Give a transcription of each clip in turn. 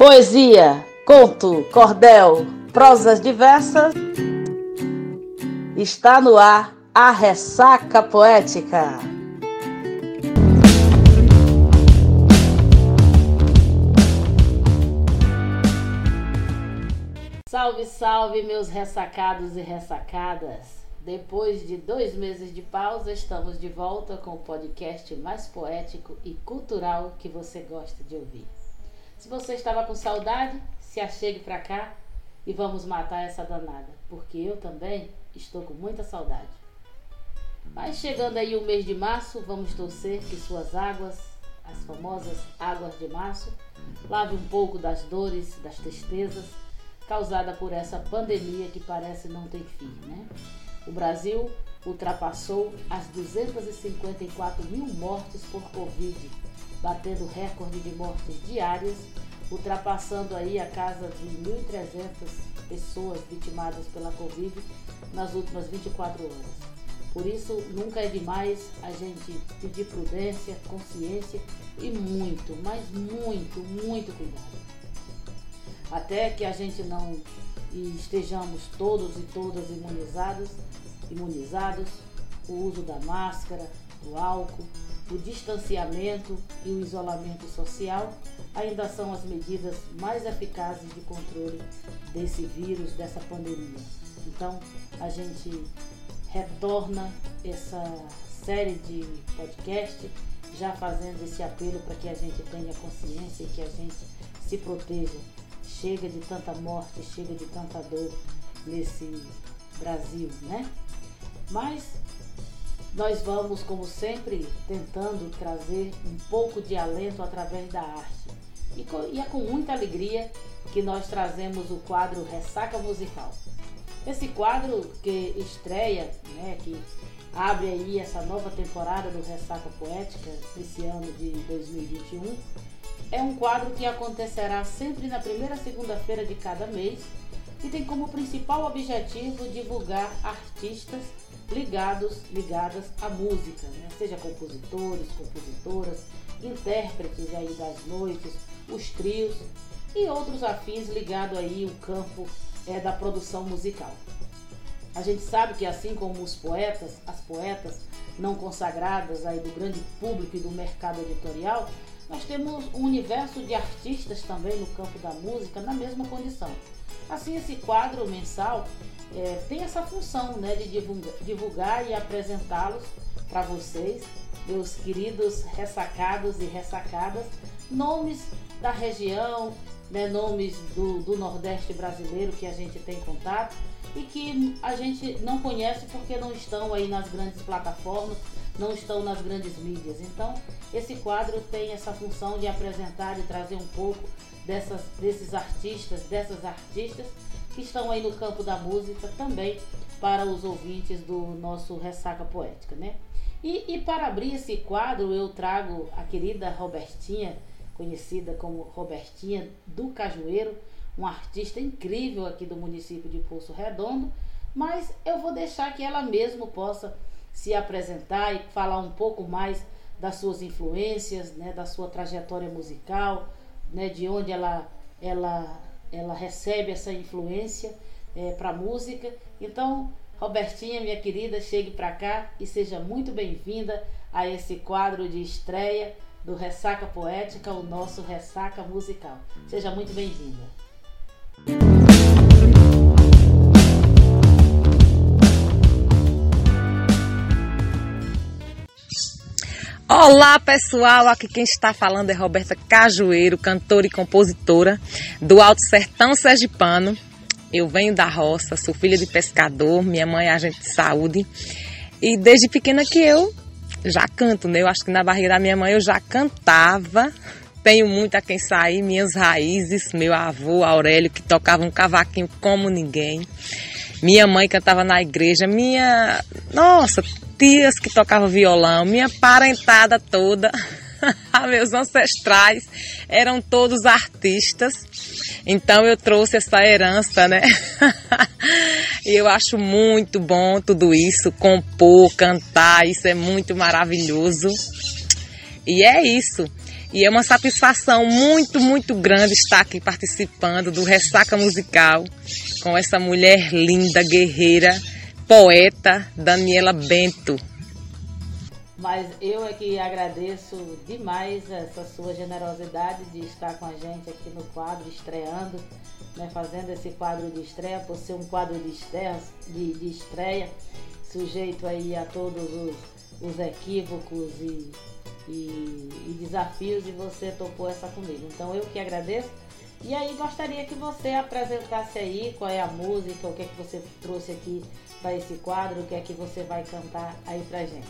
Poesia, conto, cordel, prosas diversas. Está no ar a ressaca poética. Salve, salve, meus ressacados e ressacadas. Depois de dois meses de pausa, estamos de volta com o podcast mais poético e cultural que você gosta de ouvir. Se você estava com saudade, se achegue para cá e vamos matar essa danada, porque eu também estou com muita saudade. Mas chegando aí o mês de março, vamos torcer que suas águas, as famosas águas de março, lave um pouco das dores, das tristezas causada por essa pandemia que parece não ter fim, né? O Brasil ultrapassou as 254 mil mortes por Covid batendo recorde de mortes diárias, ultrapassando aí a casa de 1.300 pessoas vitimadas pela Covid nas últimas 24 horas. Por isso, nunca é demais a gente pedir prudência, consciência e muito, mas muito, muito cuidado. Até que a gente não estejamos todos e todas imunizados, imunizados, o uso da máscara, do álcool, o distanciamento e o isolamento social ainda são as medidas mais eficazes de controle desse vírus, dessa pandemia. Então, a gente retorna essa série de podcast já fazendo esse apelo para que a gente tenha consciência e que a gente se proteja. Chega de tanta morte, chega de tanta dor nesse Brasil, né? Mas nós vamos, como sempre, tentando trazer um pouco de alento através da arte. E, e é com muita alegria que nós trazemos o quadro Ressaca Musical. Esse quadro que estreia, né, que abre aí essa nova temporada do Ressaca Poética, esse ano de 2021, é um quadro que acontecerá sempre na primeira segunda-feira de cada mês e tem como principal objetivo divulgar artistas ligados, ligadas à música, né? seja compositores, compositoras, intérpretes aí das noites, os trios e outros afins ligados aí o campo é, da produção musical. A gente sabe que assim como os poetas, as poetas não consagradas aí do grande público e do mercado editorial, nós temos um universo de artistas também no campo da música na mesma condição. Assim, esse quadro mensal é, tem essa função né, de divulgar, divulgar e apresentá-los para vocês, meus queridos ressacados e ressacadas, nomes da região, né, nomes do, do Nordeste brasileiro que a gente tem contato e que a gente não conhece porque não estão aí nas grandes plataformas, não estão nas grandes mídias. Então, esse quadro tem essa função de apresentar e trazer um pouco dessas, desses artistas, dessas artistas que estão aí no campo da música também para os ouvintes do nosso Ressaca Poética, né? E, e para abrir esse quadro eu trago a querida Robertinha, conhecida como Robertinha do Cajueiro, uma artista incrível aqui do município de Poço Redondo, mas eu vou deixar que ela mesma possa se apresentar e falar um pouco mais das suas influências, né, da sua trajetória musical, né, de onde ela, ela, ela recebe essa influência é, para a música. Então, Robertinha, minha querida, chegue para cá e seja muito bem-vinda a esse quadro de estreia do Ressaca Poética, o nosso Ressaca Musical. Seja muito bem-vinda. Olá pessoal, aqui quem está falando é Roberta Cajueiro, cantora e compositora do Alto Sertão Sergipano. Eu venho da roça, sou filha de pescador, minha mãe é agente de saúde e desde pequena que eu já canto, né? Eu acho que na barriga da minha mãe eu já cantava. Tenho muito a quem sair, minhas raízes, meu avô Aurélio que tocava um cavaquinho como ninguém. Minha mãe cantava na igreja, minha, nossa, tias que tocavam violão, minha parentada toda, meus ancestrais eram todos artistas. Então eu trouxe essa herança, né? e eu acho muito bom tudo isso, compor, cantar, isso é muito maravilhoso. E é isso. E é uma satisfação muito, muito grande estar aqui participando do Ressaca Musical com essa mulher linda, guerreira, poeta, Daniela Bento. Mas eu é que agradeço demais essa sua generosidade de estar com a gente aqui no quadro, estreando, né, fazendo esse quadro de estreia, por ser um quadro de estreia, de, de estreia sujeito aí a todos os, os equívocos e e, e desafios e você topou essa comigo. Então eu que agradeço. E aí gostaria que você apresentasse aí qual é a música, o que é que você trouxe aqui para esse quadro, o que é que você vai cantar aí pra gente.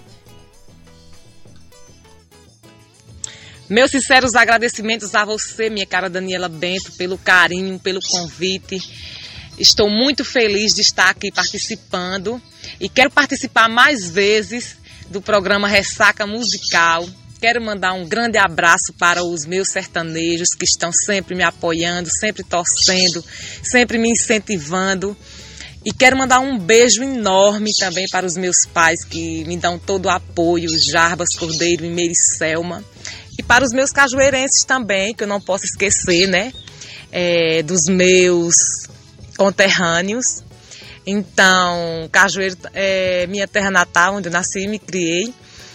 Meus sinceros agradecimentos a você, minha cara Daniela Bento, pelo carinho, pelo convite. Estou muito feliz de estar aqui participando e quero participar mais vezes do programa Ressaca Musical. Quero mandar um grande abraço para os meus sertanejos que estão sempre me apoiando, sempre torcendo, sempre me incentivando. E quero mandar um beijo enorme também para os meus pais que me dão todo o apoio, Jarbas Cordeiro e Mericelma. E para os meus cajueirenses também, que eu não posso esquecer, né? É, dos meus conterrâneos. Então, Cajueiro é minha terra natal, onde eu nasci e me criei.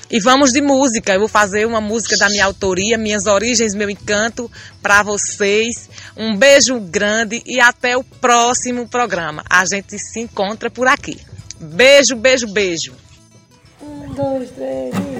E vamos de música. Eu vou fazer uma música da minha autoria, Minhas Origens, Meu Encanto, para vocês. Um beijo grande e até o próximo programa. A gente se encontra por aqui. Beijo, beijo, beijo. Um, dois, três.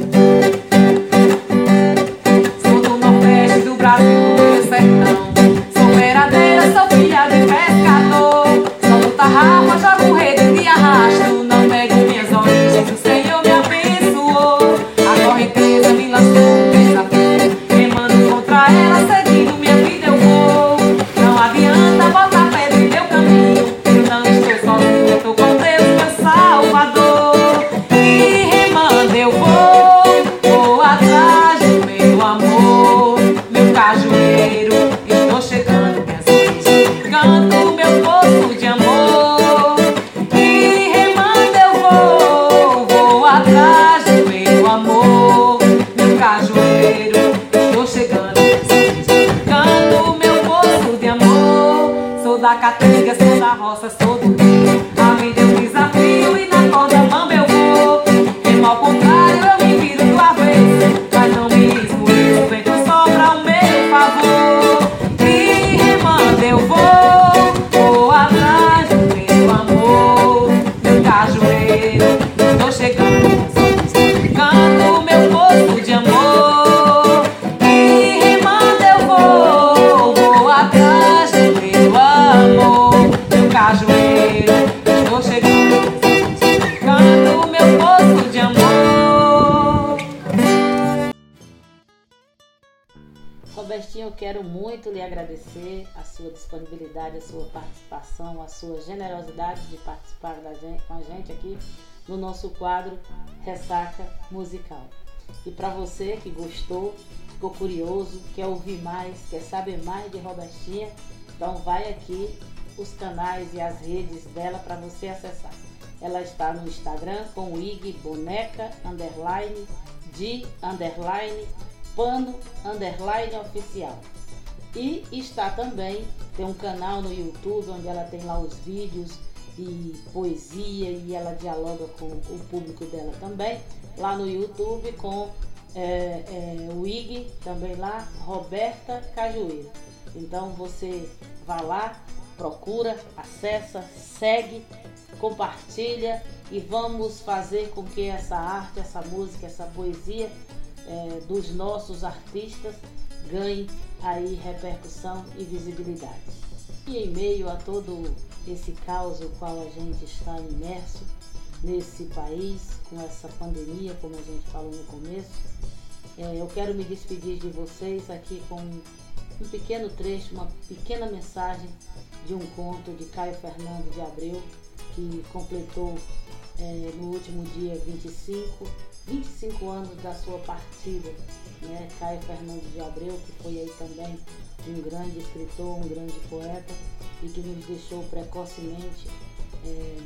Cajueiro, estou chegando. Canto meu poço de amor. Sou da Caatinga, sou da roça, sou Robertinho, eu quero muito lhe agradecer a sua disponibilidade, a sua participação, a sua generosidade de participar gente, com a gente aqui no nosso quadro Ressaca Musical. E para você que gostou, ficou curioso, quer ouvir mais, quer saber mais de Robertinha, então vai aqui os canais e as redes dela para você acessar. Ela está no Instagram com o IG Boneca Underline de Underline Pano Underline Oficial. E está também, tem um canal no YouTube onde ela tem lá os vídeos e poesia e ela dialoga com o público dela também. Lá no YouTube com é, é, o IG também lá, Roberta Cajueiro. Então você vai lá, procura, acessa, segue, compartilha e vamos fazer com que essa arte, essa música, essa poesia é, dos nossos artistas ganhe aí repercussão e visibilidade. E em meio a todo esse caos no qual a gente está imerso nesse país, com essa pandemia, como a gente falou no começo, é, eu quero me despedir de vocês aqui com um pequeno trecho, uma pequena mensagem de um conto de Caio Fernando de Abreu, que completou é, no último dia 25, 25 anos da sua partida. Né? Caio Fernando de Abreu, que foi aí também um grande escritor, um grande poeta e que nos deixou precocemente é,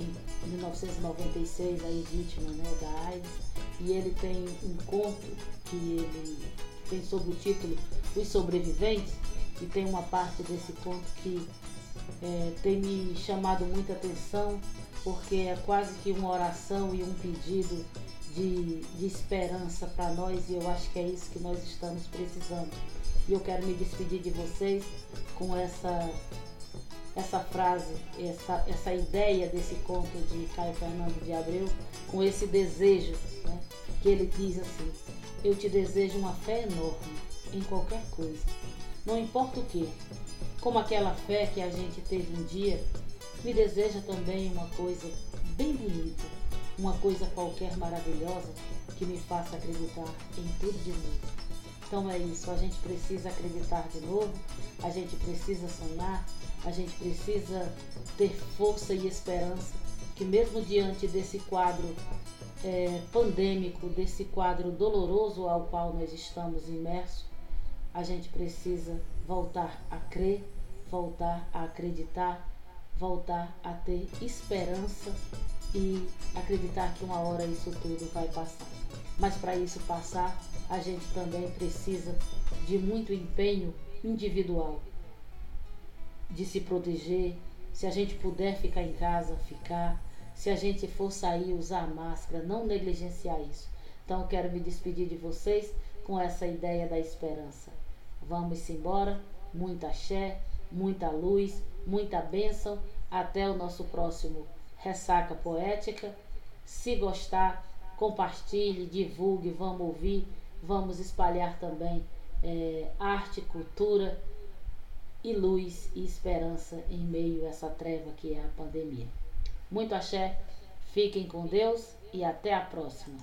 em 1996 aí vítima né, da AIDS. E ele tem um conto que ele tem sob o título Os Sobreviventes, e tem uma parte desse conto que é, tem me chamado muita atenção, porque é quase que uma oração e um pedido de, de esperança para nós, e eu acho que é isso que nós estamos precisando. E eu quero me despedir de vocês com essa essa frase, essa, essa ideia desse conto de Caio Fernando de Abreu, com esse desejo, né, que ele diz assim: Eu te desejo uma fé enorme em qualquer coisa, não importa o que, como aquela fé que a gente teve um dia, me deseja também uma coisa bem bonita, uma coisa qualquer maravilhosa que me faça acreditar em tudo de novo. Então é isso, a gente precisa acreditar de novo, a gente precisa sonhar, a gente precisa ter força e esperança que mesmo diante desse quadro é, pandêmico, desse quadro doloroso ao qual nós estamos imersos, a gente precisa voltar a crer, voltar a acreditar, voltar a ter esperança e acreditar que uma hora isso tudo vai passar. Mas para isso passar, a gente também precisa de muito empenho individual de se proteger. Se a gente puder ficar em casa, ficar. Se a gente for sair, usar máscara, não negligenciar isso. Então, quero me despedir de vocês com essa ideia da esperança. Vamos embora. Muita axé, muita luz, muita bênção. Até o nosso próximo Ressaca Poética. Se gostar, compartilhe, divulgue, vamos ouvir, vamos espalhar também é, arte, cultura e luz e esperança em meio a essa treva que é a pandemia. Muito axé, fiquem com Deus e até a próxima.